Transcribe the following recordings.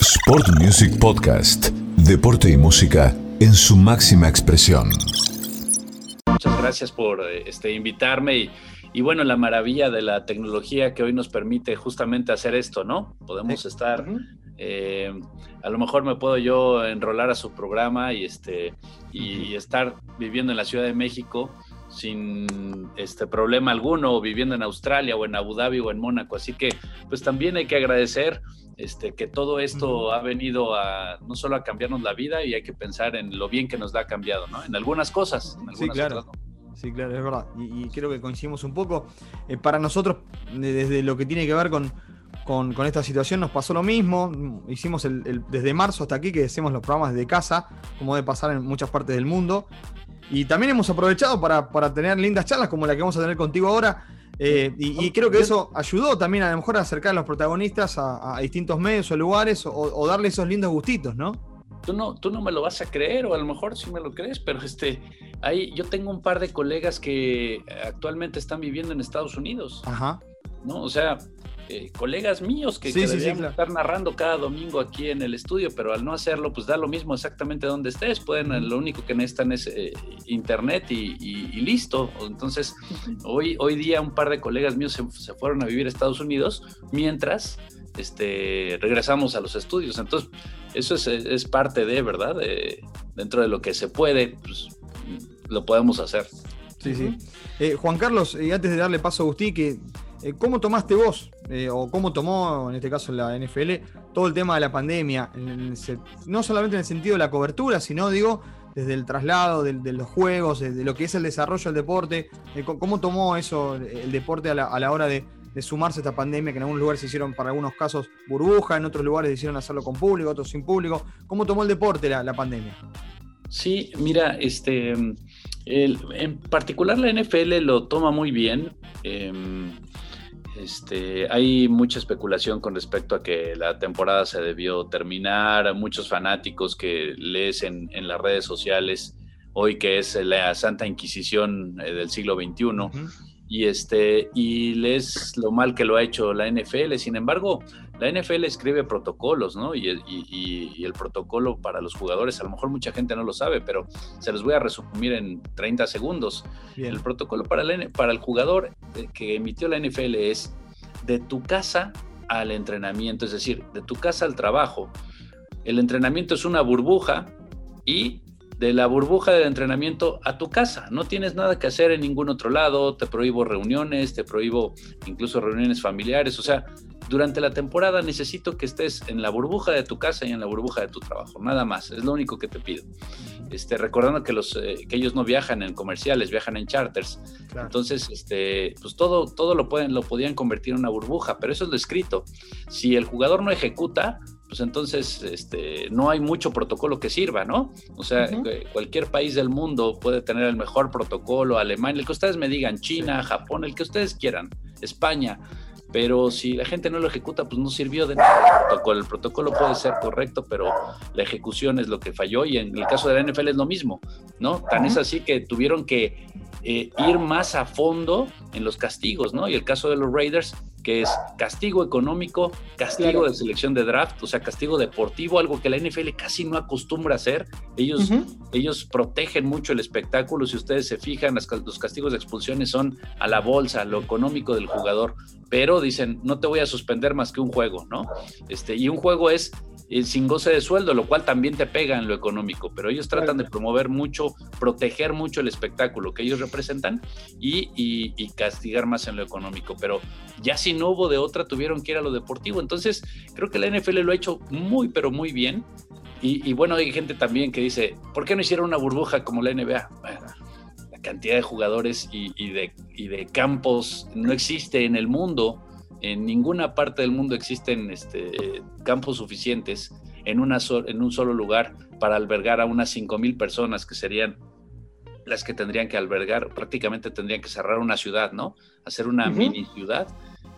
Sport Music Podcast. Deporte y música en su máxima expresión. Muchas gracias por este, invitarme y, y, bueno, la maravilla de la tecnología que hoy nos permite justamente hacer esto, ¿no? Podemos estar, eh, a lo mejor me puedo yo enrolar a su programa y, este, y estar viviendo en la Ciudad de México sin este problema alguno, viviendo en Australia o en Abu Dhabi o en Mónaco. Así que, pues también hay que agradecer este, que todo esto ha venido a no solo a cambiarnos la vida y hay que pensar en lo bien que nos ha cambiado, ¿no? En algunas cosas. En algunas sí, claro. Sí, claro, es verdad. Y, creo que coincidimos un poco. Eh, para nosotros, desde lo que tiene que ver con, con, esta situación, nos pasó lo mismo. Hicimos el, desde marzo hasta aquí que hacemos los programas de casa, como debe pasar en muchas partes del mundo. Y también hemos aprovechado para, para tener lindas charlas como la que vamos a tener contigo ahora eh, y, creo que eso ayudó también a lo mejor a acercar a los protagonistas a, distintos medios o lugares o, darle esos lindos gustitos, ¿no? Tú no, tú no me lo vas a creer, o a lo mejor sí me lo crees, pero este, hay, yo tengo un par de colegas que actualmente están viviendo en Estados Unidos. Ajá. ¿No? O sea, eh, colegas míos que, deberían estar narrando cada domingo aquí en el estudio, pero al no hacerlo, pues da lo mismo exactamente donde estés. Pueden, lo único que necesitan es eh, internet y, listo. Entonces, hoy, hoy día un par de colegas míos se, fueron a vivir a Estados Unidos mientras este, regresamos a los estudios. Entonces, eso es, parte de, ¿verdad? dentro de lo que se puede, pues lo podemos hacer. Sí, sí. Eh, Juan Carlos, y antes de darle paso a Agustín, que ¿Cómo tomaste vos, eh, o cómo tomó, en este caso la NFL, todo el tema de la pandemia? no solamente en el sentido de la cobertura, sino, digo, desde el traslado de, los juegos, de, lo que es el desarrollo del deporte. Eh, ¿Cómo tomó eso el deporte a la, hora de, sumarse a esta pandemia, que en algunos lugares se hicieron, para algunos casos, burbuja, en otros lugares hicieron hacerlo con público, otros sin público? ¿Cómo tomó el deporte la, pandemia? Sí, mira, este, en particular la NFL lo toma muy bien. Em, este, hay mucha especulación con respecto a que la temporada se debió terminar, muchos fanáticos que lees en, las redes sociales hoy que es la Santa Inquisición eh, del siglo XXI y, este, y lees lo mal que lo ha hecho la NFL. Sin embargo, la NFL escribe protocolos, ¿no? Y, el protocolo para los jugadores, a lo mejor mucha gente no lo sabe, pero se los voy a resumir en 30 segundos. El protocolo para, para el jugador que emitió la NFL es de tu casa al entrenamiento, es decir, de tu casa al trabajo. El entrenamiento es una burbuja y de la burbuja del entrenamiento a tu casa. No tienes nada que hacer en ningún otro lado, te prohíbo reuniones, te prohíbo incluso reuniones familiares, o sea, durante la temporada necesito que estés en la burbuja de tu casa y en la burbuja de tu trabajo, nada más, es lo único que te pido. Este, recordando que, los, eh, que ellos no viajan en comerciales, viajan en charters. Entonces, este, pues todo, todo lo, pueden, lo podían convertir en una burbuja, pero eso es lo escrito. Si el jugador no ejecuta, pues entonces este, no hay mucho protocolo que sirva, ¿no? O sea, cualquier país del mundo puede tener el mejor protocolo, Alemania, el que ustedes me digan, China, Japón, el que ustedes quieran, España, pero si la gente no lo ejecuta, pues no sirvió de nada el protocolo. El protocolo puede ser correcto, pero la ejecución es lo que falló y en el caso de la NFL es lo mismo, ¿no? Tan es así que tuvieron que eh, ir más a fondo en los castigos, ¿no? Y el caso de los Raiders que es castigo económico, castigo de selección de draft, o sea, castigo deportivo, algo que la NFL casi no acostumbra a hacer. Ellos, ellos protegen mucho el espectáculo. Si ustedes se fijan, los castigos de expulsiones son a la bolsa, a lo económico del jugador. Pero dicen, no te voy a suspender más que un juego, ¿no? Este, y un juego es eh, sin goce de sueldo, lo cual también te pega en lo económico, pero ellos tratan de promover mucho, proteger mucho el espectáculo que ellos representan y, y, castigar más en lo económico, pero ya si no hubo de otra, tuvieron que ir a lo deportivo, entonces creo que la NFL lo ha hecho muy, pero muy bien. Y, bueno, hay gente también que dice, ¿por qué no hicieron una burbuja como la NBA? la cantidad de jugadores y, de, y de campos no existe en el mundo en ninguna parte del mundo existen este, campos suficientes en, una en un solo lugar para albergar a unas 5.000 personas que serían las que tendrían que albergar, prácticamente tendrían que cerrar una ciudad, ¿no? Hacer una mini ciudad,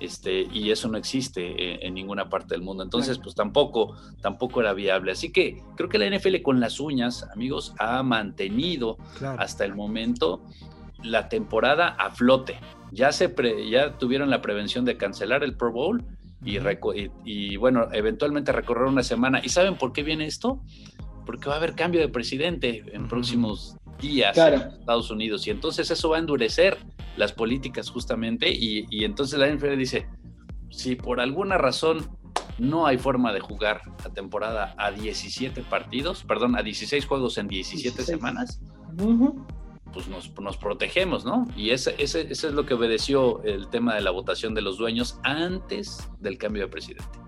este, y eso no existe en, ninguna parte del mundo. Entonces, pues tampoco, tampoco era viable. Así que creo que la NFL con las uñas, amigos, ha mantenido hasta el momento la temporada a flote. Ya, se ya tuvieron la prevención de cancelar el Pro Bowl y, y, bueno, eventualmente recorrer una semana. ¿Y saben por qué viene esto? Porque va a haber cambio de presidente en próximos días en Estados Unidos. Y entonces eso va a endurecer las políticas justamente y, y entonces la NFL dice, si por alguna razón no hay forma de jugar la temporada a 17 partidos, perdón, a 16 juegos en 17 semanas, pues nos, protegemos, ¿no? Y ese, ese, es lo que obedeció el tema de la votación de los dueños antes del cambio de presidente.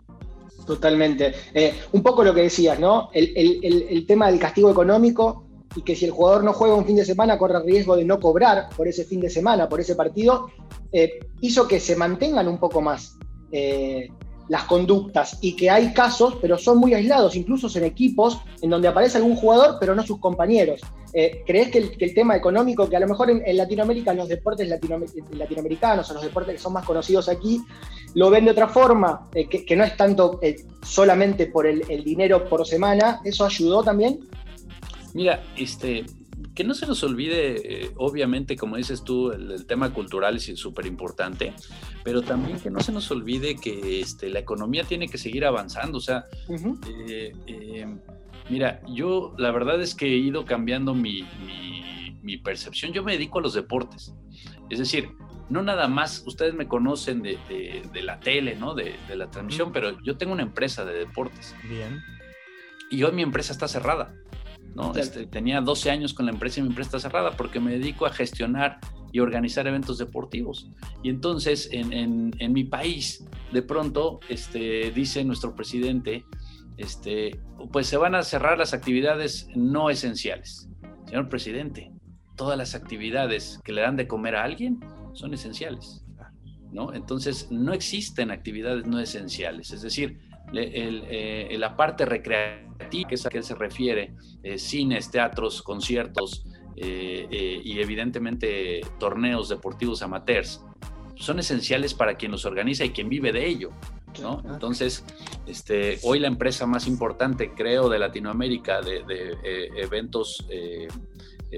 Totalmente. Eh, un poco lo que decías, ¿no? El, tema del castigo económico y que si el jugador no juega un fin de semana corre riesgo de no cobrar por ese fin de semana, por ese partido, eh, hizo que se mantengan un poco más eh, las conductas y que hay casos, pero son muy aislados, incluso en equipos en donde aparece algún jugador, pero no sus compañeros. Eh, ¿Crees que el, tema económico, que a lo mejor en, Latinoamérica, en los deportes latinoamericanos o los deportes que son más conocidos aquí, lo ven de otra forma, eh, que, no es tanto eh, solamente por el, el dinero por semana, ¿eso ayudó también? Mira, este, que no se nos olvide, eh, obviamente, como dices tú, el, tema cultural es súper importante, pero también que no se nos olvide que este, la economía tiene que seguir avanzando. O sea, eh, eh, mira, yo la verdad es que he ido cambiando mi, percepción. Yo me dedico a los deportes. Es decir, no nada más, ustedes me conocen de, la tele, ¿no? De, la transmisión, pero yo tengo una empresa de deportes. Bien. Y hoy mi empresa está cerrada. ¿No? Este, tenía 12 años con la empresa y mi empresa está cerrada porque me dedico a gestionar y organizar eventos deportivos. Y entonces en, mi país, de pronto, este, dice nuestro presidente, este, pues se van a cerrar las actividades no esenciales. Señor presidente, todas las actividades que le dan de comer a alguien son esenciales. ¿no? Entonces no existen actividades no esenciales. Es decir, eh, la parte recreativa, que es a que se refiere, eh, cines, teatros, conciertos eh, y evidentemente torneos deportivos amateurs, son esenciales para quien los organiza y quien vive de ello. ¿no? Entonces, este, hoy la empresa más importante, creo, de Latinoamérica de, eventos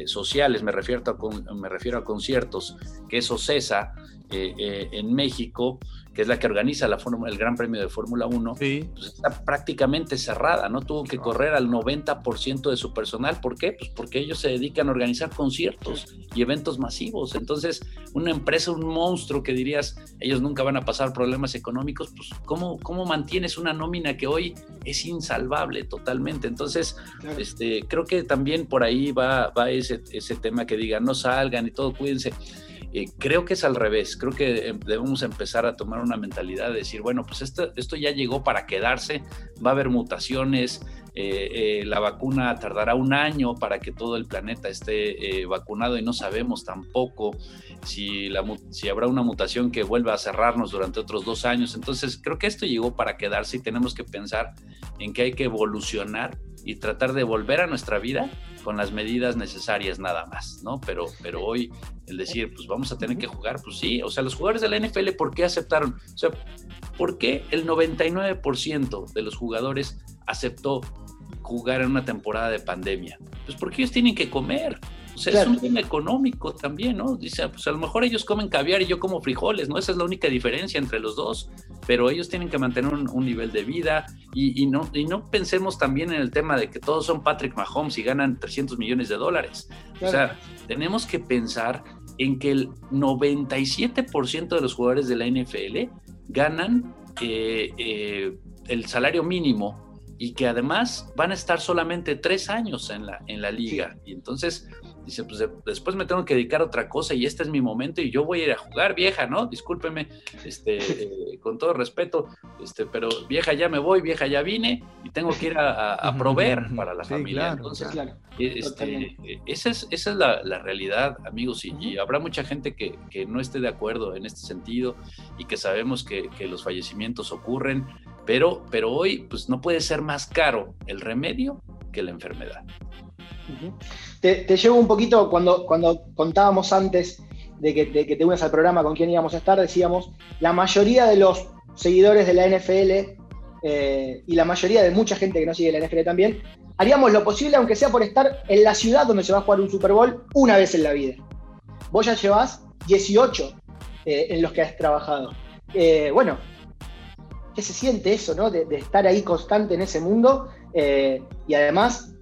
sociales, me refiero, a, me refiero a conciertos, que es OCESA, en México, que es la que organiza la el Gran Premio de Fórmula 1, pues está prácticamente cerrada, ¿no? Tuvo que correr al 90% de su personal. ¿Por qué? Pues porque ellos se dedican a organizar conciertos y eventos masivos. Entonces, una empresa, un monstruo que dirías, ellos nunca van a pasar problemas económicos, pues ¿cómo, cómo mantienes una nómina que hoy es insalvable totalmente? Entonces, este, creo que también por ahí va, va ese, ese tema que diga, no salgan y todo, cuídense. Eh, creo que es al revés, creo que em, debemos empezar a tomar una mentalidad de decir, bueno, pues esto, ya llegó para quedarse, va a haber mutaciones, eh, eh, la vacuna tardará un año para que todo el planeta esté vacunado y no sabemos tampoco si, si habrá una mutación que vuelva a cerrarnos durante otros dos años. Entonces, creo que esto llegó para quedarse y tenemos que pensar en que hay que evolucionar y tratar de volver a nuestra vida con las medidas necesarias nada más, ¿no? Pero, pero hoy el decir, pues vamos a tener que jugar, pues sí, o sea, los jugadores de la NFL, ¿por qué aceptaron? O sea, ¿por qué el 99% de los jugadores aceptó jugar en una temporada de pandemia? Pues porque ellos tienen que comer, o sea, es un tema económico también, ¿no? Dice, pues a lo mejor ellos comen caviar y yo como frijoles, ¿no? Esa es la única diferencia entre los dos, pero ellos tienen que mantener un, nivel de vida y, no, y no pensemos también en el tema de que todos son Patrick Mahomes y ganan 300 millones de dólares. O sea, tenemos que pensar en que el 97% de los jugadores de la NFL ganan eh, eh, el salario mínimo y que además van a estar solamente tres años en la, en la liga. Y entonces Dice, pues después me tengo que dedicar a otra cosa y este es mi momento y yo voy a ir a jugar, vieja, ¿no? Discúlpeme, este, eh, con todo respeto, este, pero vieja ya me voy, vieja ya vine y tengo que ir a, proveer para la familia. Entonces, e, este, esa es, esa es la, realidad, amigos, y, habrá mucha gente que, que, no esté de acuerdo en este sentido y que sabemos que, que los fallecimientos ocurren, pero, pero hoy pues no puede ser más caro el remedio que la enfermedad te, llevo un poquito, cuando, cuando contábamos antes de que, te unas al programa con quién íbamos a estar, decíamos, la mayoría de los seguidores de la NFL eh, y la mayoría de mucha gente que no sigue la NFL también, haríamos lo posible, aunque sea por estar en la ciudad donde se va a jugar un Super Bowl una vez en la vida. Vos ya llevas 18 eh, en los que has trabajado. Eh, bueno, qué se siente eso, ¿no? De, estar ahí constante en ese mundo y además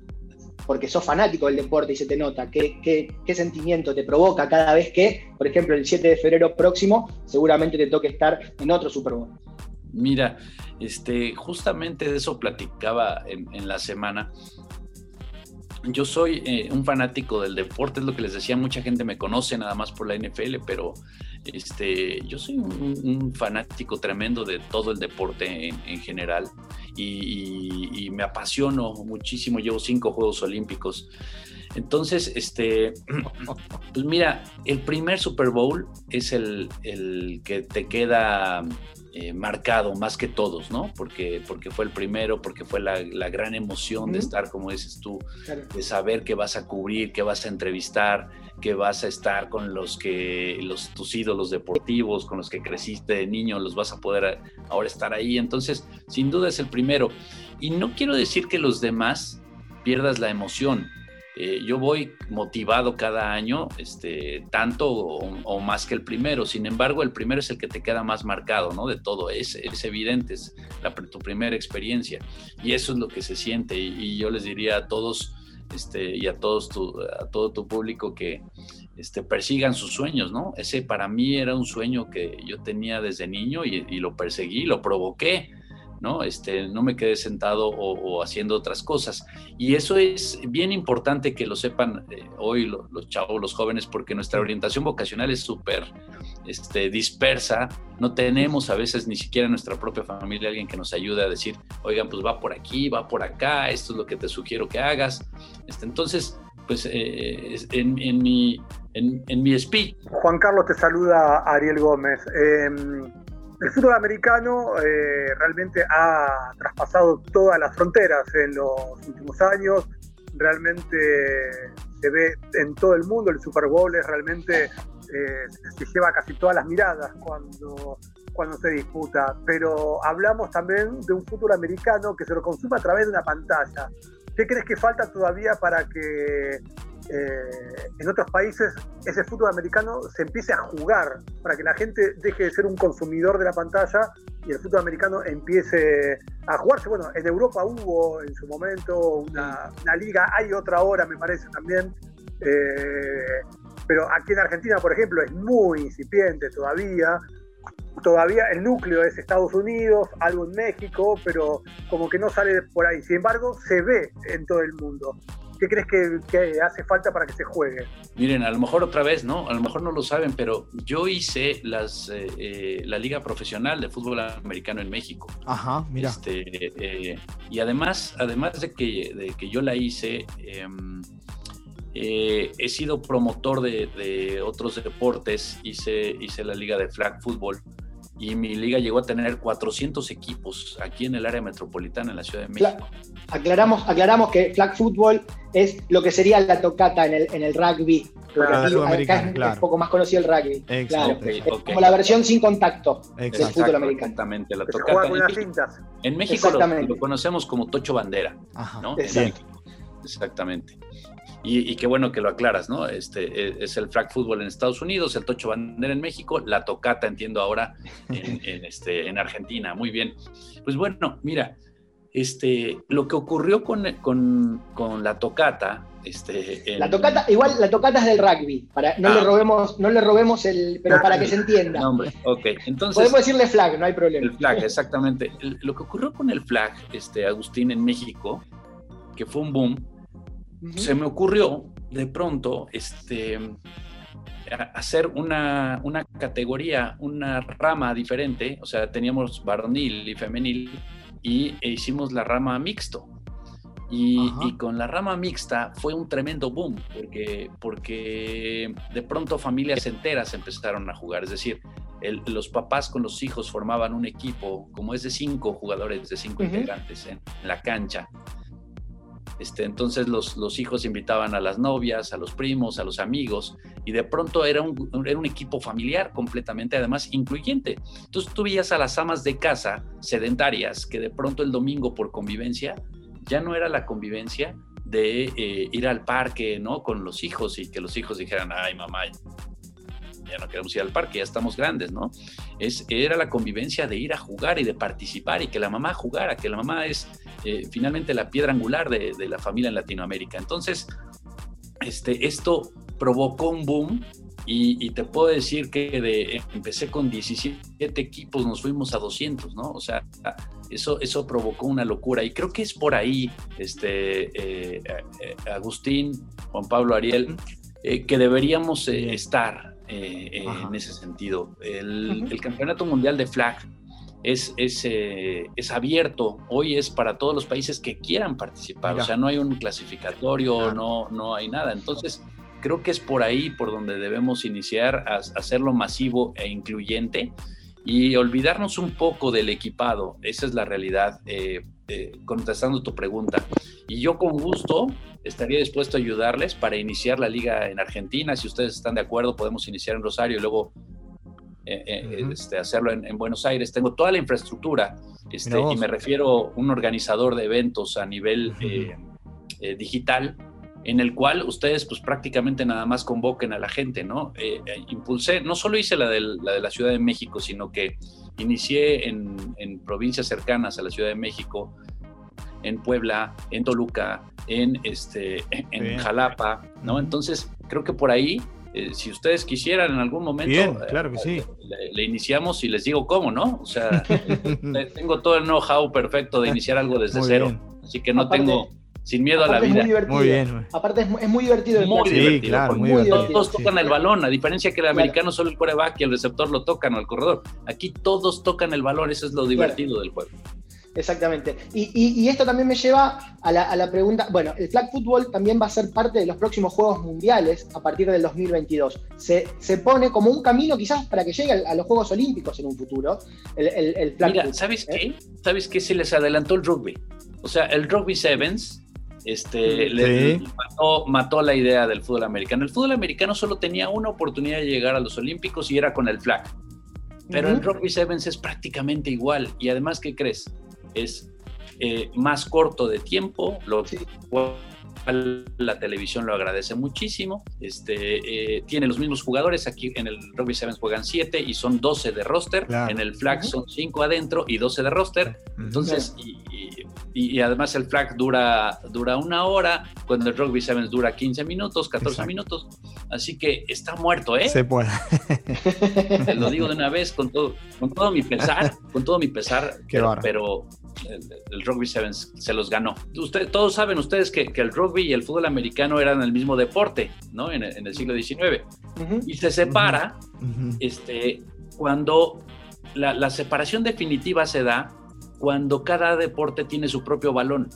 porque sos fanático del deporte y se te nota, ¿Qué, qué, sentimiento te provoca cada vez que, por ejemplo, el 7 de febrero próximo seguramente te toque estar en otro Super Bowl. Mira, este, justamente de eso platicaba en, la semana. Yo soy eh, un fanático del deporte, es lo que les decía, mucha gente me conoce nada más por la NFL, pero este, yo soy un, fanático tremendo de todo el deporte en, general y, me apasiono muchísimo. Llevo cinco Juegos Olímpicos. Entonces, este, pues mira, el primer Super Bowl es el, el que te queda eh, marcado más que todos, ¿no? Porque, porque fue el primero, porque fue la, gran emoción de estar, como dices tú, de saber que vas a cubrir, que vas a entrevistar, que vas a estar con los que, los, tus ídolos deportivos, con los que creciste de niño, los vas a poder ahora estar ahí. Entonces, sin duda es el primero. Y no quiero decir que los demás pierdas la emoción, eh, yo voy motivado cada año, este, tanto o, más que el primero. Sin embargo, el primero es el que te queda más marcado, ¿no? De todo, es, es evidente, es la, tu primera experiencia. Y eso es lo que se siente. Y, yo les diría a todos, este, y a todos tu, a todo tu público que este, persigan sus sueños, ¿no? Ese para mí era un sueño que yo tenía desde niño y, y lo perseguí, lo provoqué ¿no? Este, no me quedé sentado o, haciendo otras cosas. Y eso es bien importante que lo sepan eh, hoy los chavos, los jóvenes, porque nuestra orientación vocacional es súper este, dispersa. No tenemos a veces ni siquiera en nuestra propia familia alguien que nos ayude a decir, oigan, pues va por aquí, va por acá, esto es lo que te sugiero que hagas. Este, entonces, pues eh, en, mi, en, en, mi speech. Juan Carlos te saluda Ariel Gómez. Em, el fútbol americano eh, realmente ha traspasado todas las fronteras en los últimos años. Realmente se ve en todo el mundo. El Super Bowl es realmente eh, se lleva casi todas las miradas cuando, cuando se disputa. Pero hablamos también de un fútbol americano que se lo consume a través de una pantalla. ¿Qué crees que falta todavía para que eh, en otros países ese fútbol americano se empiece a jugar, para que la gente deje de ser un consumidor de la pantalla y el fútbol americano empiece a jugarse. Bueno, en Europa hubo en su momento una, liga, hay otra ahora me parece también, eh, pero aquí en Argentina, por ejemplo, es muy incipiente todavía. Todavía el núcleo es Estados Unidos, algo en México, pero como que no sale por ahí. Sin embargo, se ve en todo el mundo. ¿Qué crees que, hace falta para que se juegue? Miren, a lo mejor otra vez, ¿no? A lo mejor no lo saben, pero yo hice las, eh, eh, la Liga Profesional de Fútbol Americano en México. Ajá, mira. Este, eh, y además, además de que, de que yo la hice, em, he sido promotor de, de, otros deportes, hice, hice la Liga de Flag Football y mi liga llegó a tener 400 equipos aquí en el área metropolitana, en la Ciudad de México. Aclaramos, aclaramos que flag football es lo que sería la tocata en el, en el rugby. Claro, acá es, un poco más conocido el rugby. Claro, como la versión sin contacto del fútbol americano. Exactamente, la tocata. En México, lo, conocemos como Tocho Bandera. ¿no? Exactamente. Y, qué bueno que lo aclaras, ¿no? Este, e, es el flag football en Estados Unidos, el tocho bandera en México, la tocata, entiendo ahora, en, este, en Argentina. Muy bien. Pues bueno, mira, este, lo que ocurrió con, con, la tocata. Este, La tocata, igual la tocata es del rugby, para, no, le ah. robemos, no le robemos el, pero para que se entienda. No, hombre, ok, entonces. Podemos decirle flag, no hay problema. El flag, exactamente. lo que ocurrió con el flag, este, Agustín, en México, que fue un boom, se me ocurrió de pronto este, hacer una, una, categoría, una rama diferente, o sea, teníamos varonil y femenil y e hicimos la rama mixto. Y, con la rama mixta fue un tremendo boom, porque, porque de pronto familias enteras empezaron a jugar, es decir, los papás con los hijos formaban un equipo, como es de cinco jugadores, de cinco integrantes en la cancha. Este, entonces los, los, hijos invitaban a las novias, a los primos, a los amigos, y de pronto era un, era un equipo familiar completamente, además incluyente. Entonces tú veías a las amas de casa sedentarias que de pronto el domingo por convivencia ya no era la convivencia de eh, ir al parque, ¿no? Con los hijos y que los hijos dijeran, ay mamá, ya no queremos ir al parque, ya estamos grandes, ¿no? Es, era la convivencia de ir a jugar y de participar y que la mamá jugara, que la mamá es eh, finalmente la piedra angular de, de, la familia en Latinoamérica. Entonces, este, esto provocó un boom y, te puedo decir que de, empecé con 17 equipos, nos fuimos a 200, ¿no? O sea, eso, eso provocó una locura. Y creo que es por ahí, este, eh, eh, Agustín, Juan Pablo Ariel, eh, que deberíamos estar en ese sentido. El, Campeonato Mundial de Flag es, es, es, abierto, hoy es para todos los países que quieran participar, o sea, no hay un clasificatorio, no, no hay nada. Entonces, creo que es por ahí por donde debemos iniciar a, hacerlo masivo e incluyente y olvidarnos un poco del equipado. Esa es la realidad, eh, eh, contestando tu pregunta. Y yo con gusto estaría dispuesto a ayudarles para iniciar la liga en Argentina. Si ustedes están de acuerdo, podemos iniciar en Rosario y luego eh, este, hacerlo en, Buenos Aires. Tengo toda la infraestructura este, y me refiero a un organizador de eventos a nivel digital en el cual ustedes pues prácticamente nada más convoquen a la gente, ¿no? Eh, eh, impulsé, no solo hice la, la, de la Ciudad de México, sino que inicié en, provincias cercanas a la Ciudad de México, en Puebla, en Toluca, en, este, en Jalapa, ¿no? Entonces, creo que por ahí, eh, si ustedes quisieran en algún momento, claro que sí. Le, iniciamos y les digo cómo, ¿no? O sea, tengo todo el know-how perfecto de iniciar algo desde cero, así que no tengo sin miedo a la vida. muy, bien. Aparte es, muy divertido. El muy divertido. Claro, muy divertido. Todos tocan el balón, a diferencia que el americano solo el coreback y el receptor lo tocan o el corredor. Aquí todos tocan el balón, eso es lo divertido del juego. Exactamente. Y, esto también me lleva a la, pregunta, bueno, el flag football también va a ser parte de los próximos Juegos Mundiales a partir del 2022. Se, se pone como un camino quizás para que llegue a, los Juegos Olímpicos en un futuro, el, el, flag Mira, ¿sabes ¿eh? qué? ¿Sabes qué? Se les adelantó el rugby. O sea, el rugby sevens este, le, mató, la idea del fútbol americano. El fútbol americano solo tenía una oportunidad de llegar a los Olímpicos y era con el flag. Pero el rugby sevens es prácticamente igual. Y además, ¿qué crees? Es eh, más corto de tiempo, lo la televisión lo agradece muchísimo. Este, eh, tiene los mismos jugadores. Aquí en el Rugby Sevens juegan 7 y son 12 de roster. En el flag son 5 adentro y 12 de roster. Entonces, y, y, además el flag dura, dura una hora, cuando el Rugby Sevens dura 15 minutos, 14 minutos. Así que está muerto, ¿eh? Se puede. lo digo de una vez con todo, con todo mi pesar, con todo mi pesar, pero, el, Rugby Sevens se los ganó. Usted, todos saben ustedes que, que, el rugby y el fútbol americano eran el mismo deporte, ¿no? En, el siglo XIX. Y se separa este, cuando la, la separación definitiva se da cuando cada deporte tiene su propio balón.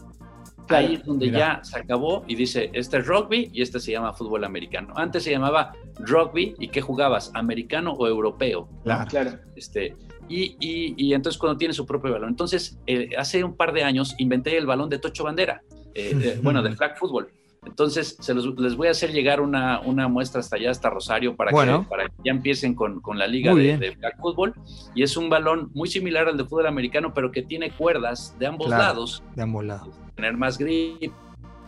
Ahí es donde ya se acabó y dice, este es rugby y este se llama fútbol americano. Antes se llamaba rugby y ¿qué jugabas? ¿Americano o europeo? Claro. Este, y, y, entonces cuando tiene su propio balón. Entonces, eh, hace un par de años inventé el balón de Tocho Bandera, eh, eh, bueno, de flag football. Entonces, se les voy a hacer llegar una, una muestra hasta allá, hasta Rosario, para, que, para que ya empiecen con, con la liga de, de, fútbol. Y es un balón muy similar al de fútbol americano, pero que tiene cuerdas de ambos lados. De ambos lados. Tener más grip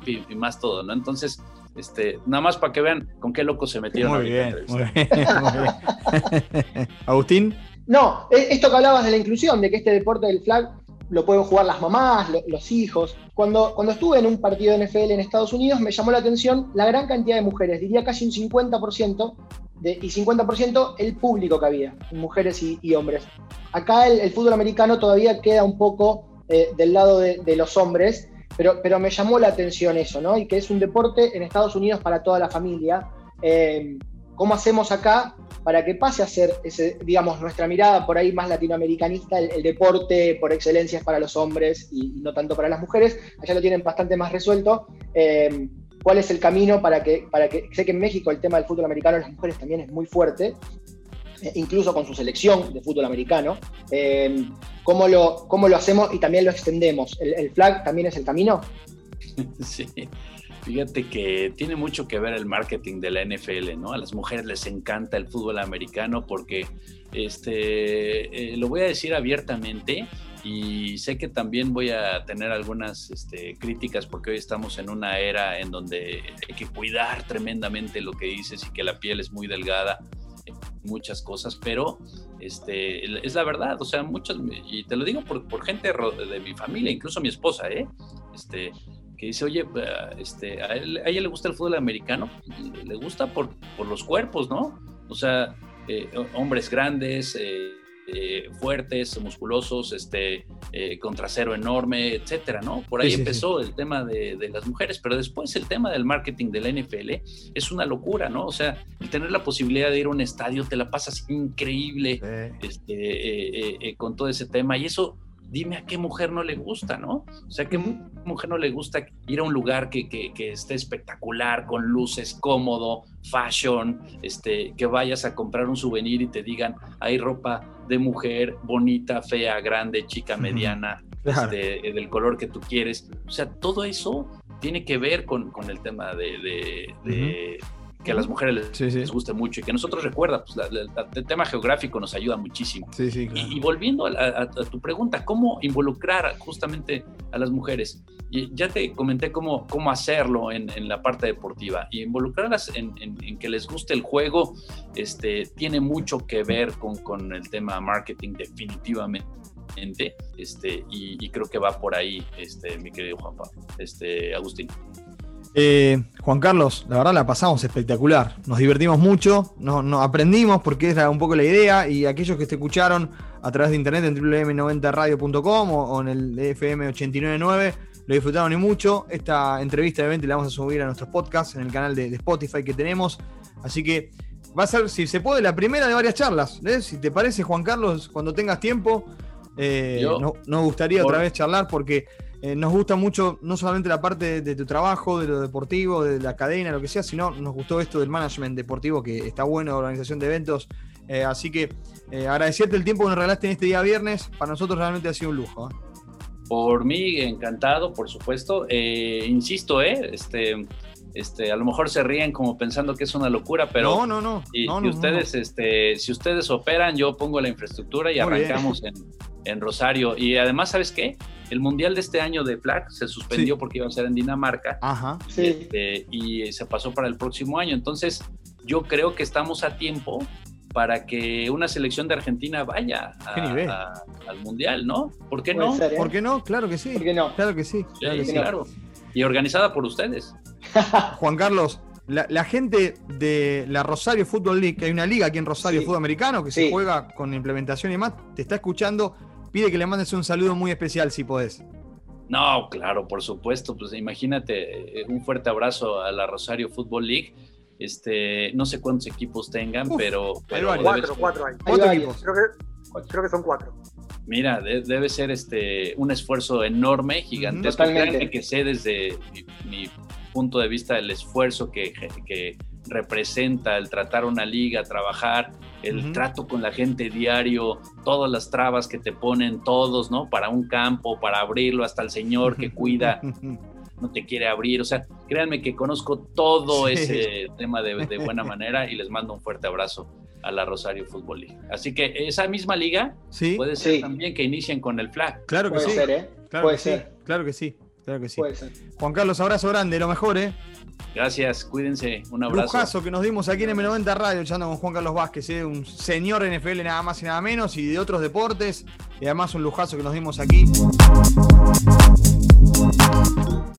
y, más todo, ¿no? Entonces, este, nada más para que vean con qué loco se metieron. Muy bien, muy bien, muy bien. Agustín. No, e, esto que hablabas de la inclusión, de que este deporte del flag lo pueden jugar las mamás, los hijos. Cuando, cuando estuve en un partido de NFL en Estados Unidos, me llamó la atención la gran cantidad de mujeres, diría casi un 50%, de, y 50% el público que había, mujeres y, hombres. Acá el, fútbol americano todavía queda un poco eh, del lado de, los hombres, pero, pero me llamó la atención eso, ¿no? Y que es un deporte en Estados Unidos para toda la familia. Eh, ¿Cómo hacemos acá para que pase a ser, ese, digamos, nuestra mirada por ahí más latinoamericanista, el, deporte por excelencia es para los hombres y no tanto para las mujeres? Allá lo tienen bastante más resuelto. Eh, ¿Cuál es el camino para que, para que, sé que en México el tema del fútbol americano las mujeres también es muy fuerte, eh, incluso con su selección de fútbol americano. Eh, ¿cómo, lo, ¿Cómo lo hacemos y también lo extendemos? ¿El, el flag también es el camino? Sí. Fíjate que tiene mucho que ver el marketing de la NFL, ¿no? A las mujeres les encanta el fútbol americano porque, este, eh, lo voy a decir abiertamente y sé que también voy a tener algunas este, críticas porque hoy estamos en una era en donde hay que cuidar tremendamente lo que dices y que la piel es muy delgada muchas cosas, pero este, es la verdad, o sea, muchas, y te lo digo por, por gente de mi familia, incluso mi esposa, ¿eh? Este, que dice, oye, este, a, ella le gusta el fútbol americano, le gusta por, por los cuerpos, ¿no? O sea, eh, hombres grandes, eh, eh, fuertes, musculosos, este, con trasero enorme, etcétera, ¿no? Por ahí empezó el tema de, de, las mujeres, pero después el tema del marketing de la NFL es una locura, ¿no? O sea, el tener la posibilidad de ir a un estadio, te la pasas increíble este, con todo ese tema y eso dime a qué mujer no le gusta, ¿no? O sea, ¿qué mujer no le gusta ir a un lugar que, esté espectacular, con luces, cómodo, fashion, este, que vayas a comprar un souvenir y te digan, hay ropa de mujer bonita, fea, grande, chica, mediana, este, del color que tú quieres. O sea, todo eso tiene que ver con, el tema de, que a las mujeres les, guste mucho y que nosotros recuerda, pues el tema geográfico nos ayuda muchísimo. y, volviendo a, tu pregunta, ¿cómo involucrar justamente a las mujeres? Y ya te comenté cómo, cómo hacerlo en, la parte deportiva y involucrarlas en, que les guste el juego este, tiene mucho que ver con, con el tema marketing definitivamente. Este, y, y, creo que va por ahí, este, mi querido Juan Pablo, este, Agustín. Eh, Juan Carlos, la verdad la pasamos espectacular. Nos divertimos mucho, nos, aprendimos porque era un poco la idea. Y aquellos que te escucharon a través de internet en www.90radio.com o, en el FM 899 lo disfrutaron y mucho. Esta entrevista de la vamos a subir a nuestros podcasts en el canal de, Spotify que tenemos. Así que va a ser, si se puede, la primera de varias charlas. Si te parece, Juan Carlos, cuando tengas tiempo, eh, nos gustaría otra vez charlar porque eh, nos gusta mucho no solamente la parte de, tu trabajo, de lo deportivo, de la cadena, lo que sea, sino nos gustó esto del management deportivo, que está bueno, organización de eventos. Eh, así que eh, agradecerte el tiempo que nos regalaste en este día viernes. Para nosotros realmente ha sido un lujo. Por mí, encantado, por supuesto. insisto. Este, este, a lo mejor se ríen como pensando que es una locura, pero no, no, no. Y, ustedes, este, si ustedes operan, yo pongo la infraestructura y arrancamos en, en, Rosario. Y además, ¿sabes qué? El mundial de este año de flag se suspendió porque iba a ser en Dinamarca. Ajá. Este, y se pasó para el próximo año. Entonces, yo creo que estamos a tiempo para que una selección de Argentina vaya al mundial, ¿no? ¿Por qué no? ¿eh? ¿Por qué no? Claro que sí. ¿Por qué no? Claro que sí. Claro Y organizada por ustedes. Juan Carlos, la, gente de la Rosario Football League, que hay una liga aquí en Rosario Fútbol Americano que se juega con implementación y demás, te está escuchando, pide que le mandes un saludo muy especial si podés. No, claro, por supuesto. Pues imagínate, eh, un fuerte abrazo a la Rosario Football League. Este, no sé cuántos equipos tengan, pero, pero cuatro, cuatro hay. Cuatro equipos. Creo que, son cuatro. Mira, debe ser este un esfuerzo enorme, gigantesco. que sé desde mi punto de vista del esfuerzo que, que representa el tratar una liga, trabajar, el trato con la gente diario, todas las trabas que te ponen todos, ¿no? Para un campo, para abrirlo, hasta el señor que cuida no te quiere abrir. O sea, créanme que conozco todo ese tema de, buena manera y les mando un fuerte abrazo a la Rosario Fútbol League. Así que esa misma liga puede ser también que inicien con el flag. Claro que puede sí. Ser, ¿eh? puede ser. Claro que sí. Claro que sí. Juan Carlos, abrazo grande, lo mejor, ¿eh? Gracias, cuídense, un abrazo. Lujazo que nos dimos aquí en M90 Radio, echando con Juan Carlos Vázquez, ¿eh? un señor NFL nada más y nada menos, y de otros deportes, y además un lujazo que nos dimos aquí.